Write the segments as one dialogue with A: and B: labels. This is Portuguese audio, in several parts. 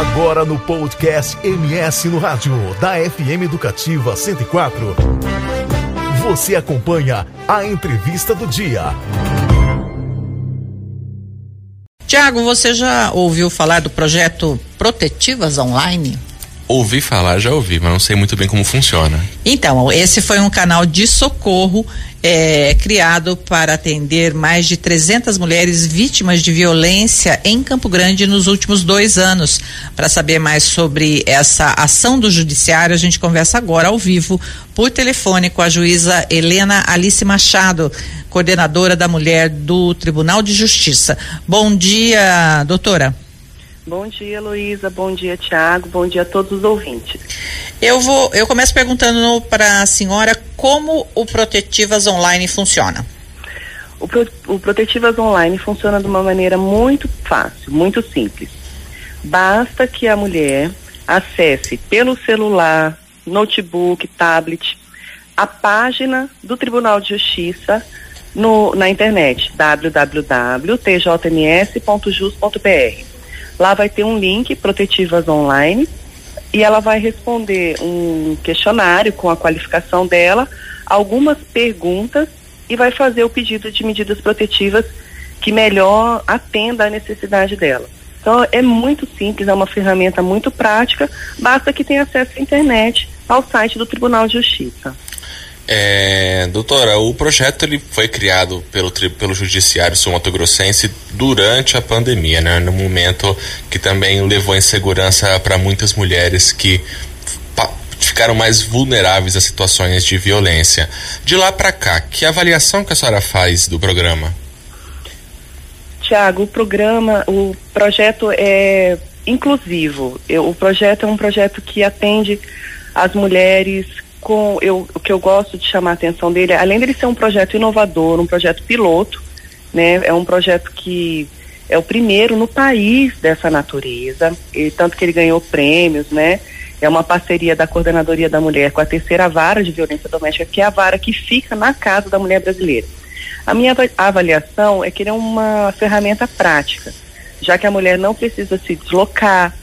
A: Agora no podcast MS no Rádio, da FM Educativa 104. Você acompanha a entrevista do dia.
B: Tiago, você já ouviu falar do projeto Protetivas Online?
C: Ouvi falar, já ouvi, mas não sei muito bem como funciona.
B: Então, esse foi um canal de socorro é, criado para atender mais de 300 mulheres vítimas de violência em Campo Grande nos últimos dois anos. Para saber mais sobre essa ação do Judiciário, a gente conversa agora ao vivo por telefone com a juíza Helena Alice Machado, coordenadora da mulher do Tribunal de Justiça. Bom dia, doutora.
D: Bom dia, Luísa. Bom dia, Tiago. Bom dia a todos os ouvintes.
B: Eu vou, eu começo perguntando para a senhora como o Protetivas Online funciona.
D: O, Pro, o Protetivas Online funciona de uma maneira muito fácil, muito simples. Basta que a mulher acesse pelo celular, notebook, tablet, a página do Tribunal de Justiça no, na internet www.tjms.jus.br. Lá vai ter um link, Protetivas Online, e ela vai responder um questionário com a qualificação dela, algumas perguntas e vai fazer o pedido de medidas protetivas que melhor atenda à necessidade dela. Então é muito simples, é uma ferramenta muito prática, basta que tenha acesso à internet, ao site do Tribunal de Justiça.
C: É, doutora, o projeto ele foi criado pelo, pelo Judiciário Sul-Mato-Grossense durante a pandemia, né? No momento que também levou insegurança para muitas mulheres que ficaram mais vulneráveis a situações de violência. De lá para cá, que avaliação que a senhora faz do programa?
D: Tiago, o programa, o projeto é inclusivo. Eu, o projeto é um projeto que atende as mulheres com eu, o que eu gosto de chamar a atenção dele, além dele ser um projeto inovador, um projeto piloto, né, é um projeto que é o primeiro no país dessa natureza, e tanto que ele ganhou prêmios, né? É uma parceria da Coordenadoria da Mulher com a terceira vara de violência doméstica, que é a vara que fica na casa da mulher brasileira. A minha avaliação é que ele é uma ferramenta prática, já que a mulher não precisa se deslocar,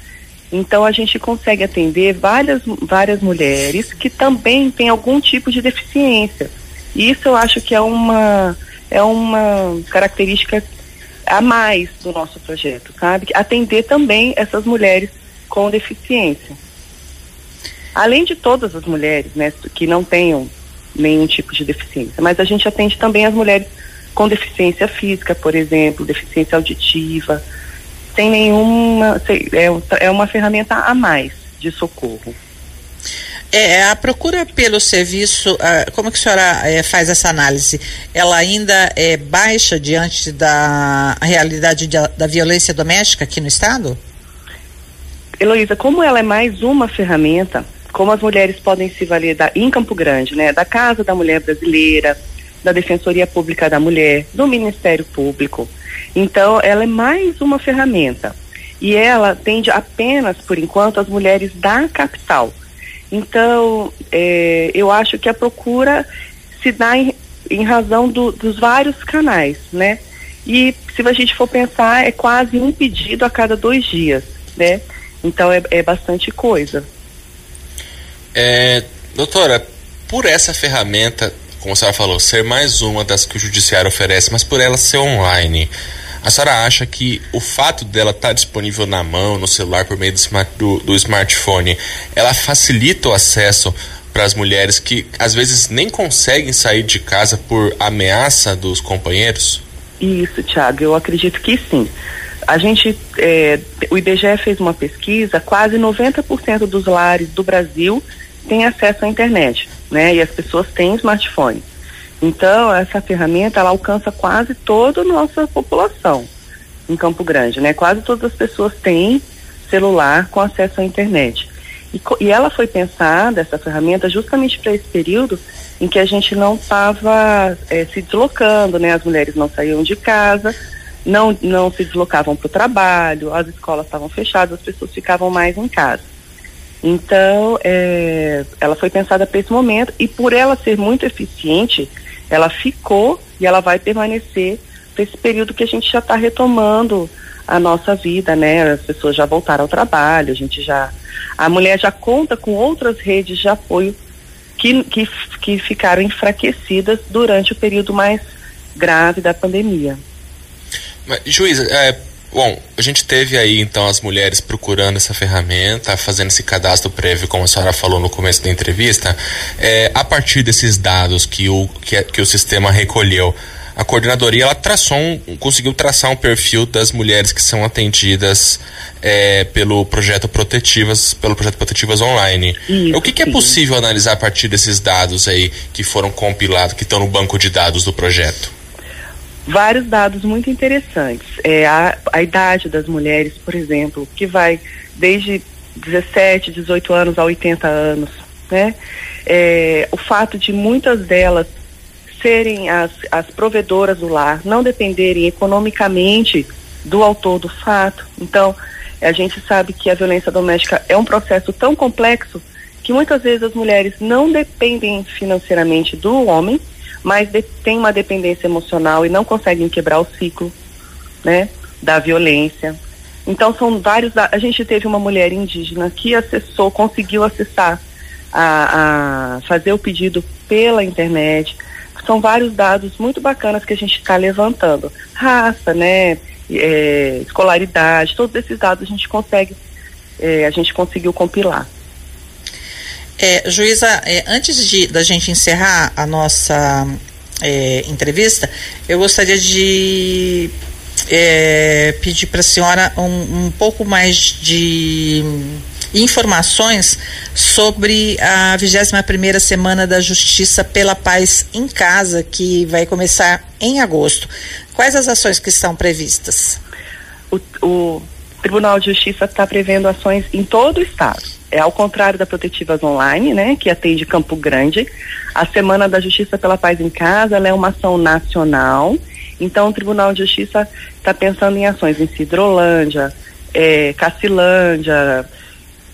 D: então a gente consegue atender várias, várias mulheres que também têm algum tipo de deficiência. Isso eu acho que é uma, é uma característica a mais do nosso projeto, sabe? Atender também essas mulheres com deficiência. Além de todas as mulheres, né, que não tenham nenhum tipo de deficiência, mas a gente atende também as mulheres com deficiência física, por exemplo, deficiência auditiva, sem nenhuma. É, é uma ferramenta a mais de socorro.
B: É, a procura pelo serviço, como que a senhora é, faz essa análise? Ela ainda é baixa diante da realidade de, da violência doméstica aqui no Estado?
D: Heloísa, como ela é mais uma ferramenta, como as mulheres podem se valer da, em Campo Grande, né, da Casa da Mulher Brasileira, da Defensoria Pública da Mulher, do Ministério Público, então, ela é mais uma ferramenta. E ela atende apenas, por enquanto, as mulheres da capital. Então, é, eu acho que a procura se dá em, em razão do, dos vários canais, né? E se a gente for pensar, é quase um pedido a cada dois dias, né? Então é, é bastante coisa.
C: É, doutora, por essa ferramenta, como a senhora falou, ser mais uma das que o judiciário oferece, mas por ela ser online, a senhora acha que o fato dela estar tá disponível na mão, no celular, por meio do, do smartphone, ela facilita o acesso para as mulheres que às vezes nem conseguem sair de casa por ameaça dos companheiros?
D: Isso, Tiago, eu acredito que sim. A gente, é, o IBGE fez uma pesquisa, quase 90% dos lares do Brasil têm acesso à internet, né? E as pessoas têm smartphone. Então, essa ferramenta, ela alcança quase toda a nossa população em Campo Grande, né? Quase todas as pessoas têm celular com acesso à internet. E, e ela foi pensada, essa ferramenta, justamente para esse período em que a gente não estava é, se deslocando, né? As mulheres não saíam de casa, não, não se deslocavam para o trabalho, as escolas estavam fechadas, as pessoas ficavam mais em casa. Então, é, ela foi pensada para esse momento e por ela ser muito eficiente, ela ficou e ela vai permanecer para esse período que a gente já está retomando a nossa vida, né? As pessoas já voltaram ao trabalho, a gente já. A mulher já conta com outras redes de apoio que, que, que ficaram enfraquecidas durante o período mais grave da pandemia.
C: Mas, juíza, é, bom, a gente teve aí então as mulheres procurando essa ferramenta, fazendo esse cadastro prévio, como a senhora falou no começo da entrevista. É, a partir desses dados que o, que, que o sistema recolheu, a coordenadoria ela traçou um, conseguiu traçar um perfil das mulheres que são atendidas é, pelo projeto Protetivas, pelo projeto Protetivas Online. Isso, o que, que, é possível analisar a partir desses dados aí que foram compilados, que estão no banco de dados do projeto?
D: Vários dados muito interessantes. É, a, a idade das mulheres, por exemplo, que vai desde 17, 18 anos a 80 anos, né? É, o fato de muitas delas serem as, as provedoras do lar, não dependerem economicamente do autor do fato. Então, a gente sabe que a violência doméstica é um processo tão complexo que muitas vezes as mulheres não dependem financeiramente do homem, mas de, têm uma dependência emocional e não conseguem quebrar o ciclo, né, da violência. Então são vários. A gente teve uma mulher indígena que acessou, conseguiu acessar a, a fazer o pedido pela internet são vários dados muito bacanas que a gente está levantando. Raça, né? É, escolaridade, todos esses dados a gente consegue, é, a gente conseguiu compilar.
B: É, juíza, é, antes de da gente encerrar a nossa é, entrevista, eu gostaria de é, pedir para a senhora um, um pouco mais de informações sobre a 21ª Semana da Justiça pela Paz em Casa, que vai começar em agosto. Quais as ações que estão previstas?
D: O, o Tribunal de Justiça está prevendo ações em todo o estado. É ao contrário da Protetivas Online, né, que atende Campo Grande. A Semana da Justiça pela Paz em Casa é uma ação nacional. Então, o Tribunal de Justiça está pensando em ações em Cidrolândia, é, Cacilândia,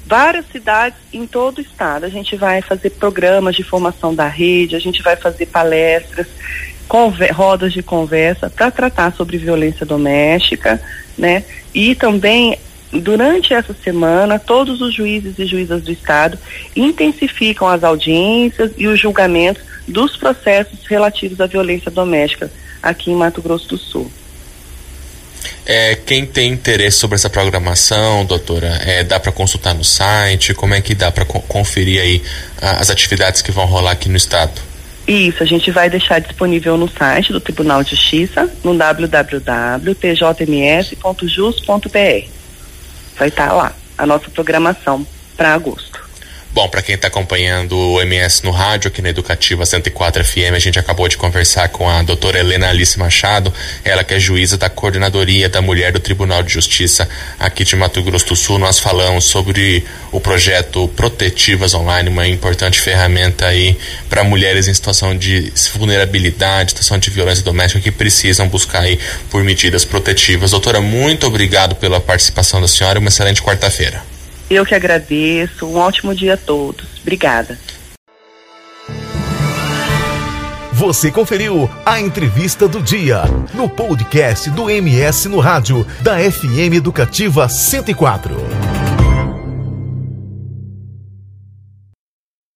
D: várias cidades em todo o estado. A gente vai fazer programas de formação da rede, a gente vai fazer palestras, rodas de conversa para tratar sobre violência doméstica, né? E também durante essa semana, todos os juízes e juízas do estado intensificam as audiências e os julgamentos dos processos relativos à violência doméstica aqui em Mato Grosso do Sul.
C: É, quem tem interesse sobre essa programação, doutora, é, dá para consultar no site? Como é que dá para co conferir aí a, as atividades que vão rolar aqui no estado?
D: Isso, a gente vai deixar disponível no site do Tribunal de Justiça, no www.tjms.jus.br. Vai estar tá lá a nossa programação para agosto.
C: Bom, para quem está acompanhando o MS no rádio, aqui na Educativa 104 FM, a gente acabou de conversar com a doutora Helena Alice Machado, ela que é juíza da Coordenadoria da Mulher do Tribunal de Justiça aqui de Mato Grosso do Sul. Nós falamos sobre o projeto Protetivas Online, uma importante ferramenta aí para mulheres em situação de vulnerabilidade, situação de violência doméstica que precisam buscar aí por medidas protetivas. Doutora, muito obrigado pela participação da senhora uma excelente quarta-feira.
D: Eu que agradeço. Um ótimo dia a todos. Obrigada.
A: Você conferiu a entrevista do dia no podcast do MS no rádio da FM Educativa 104.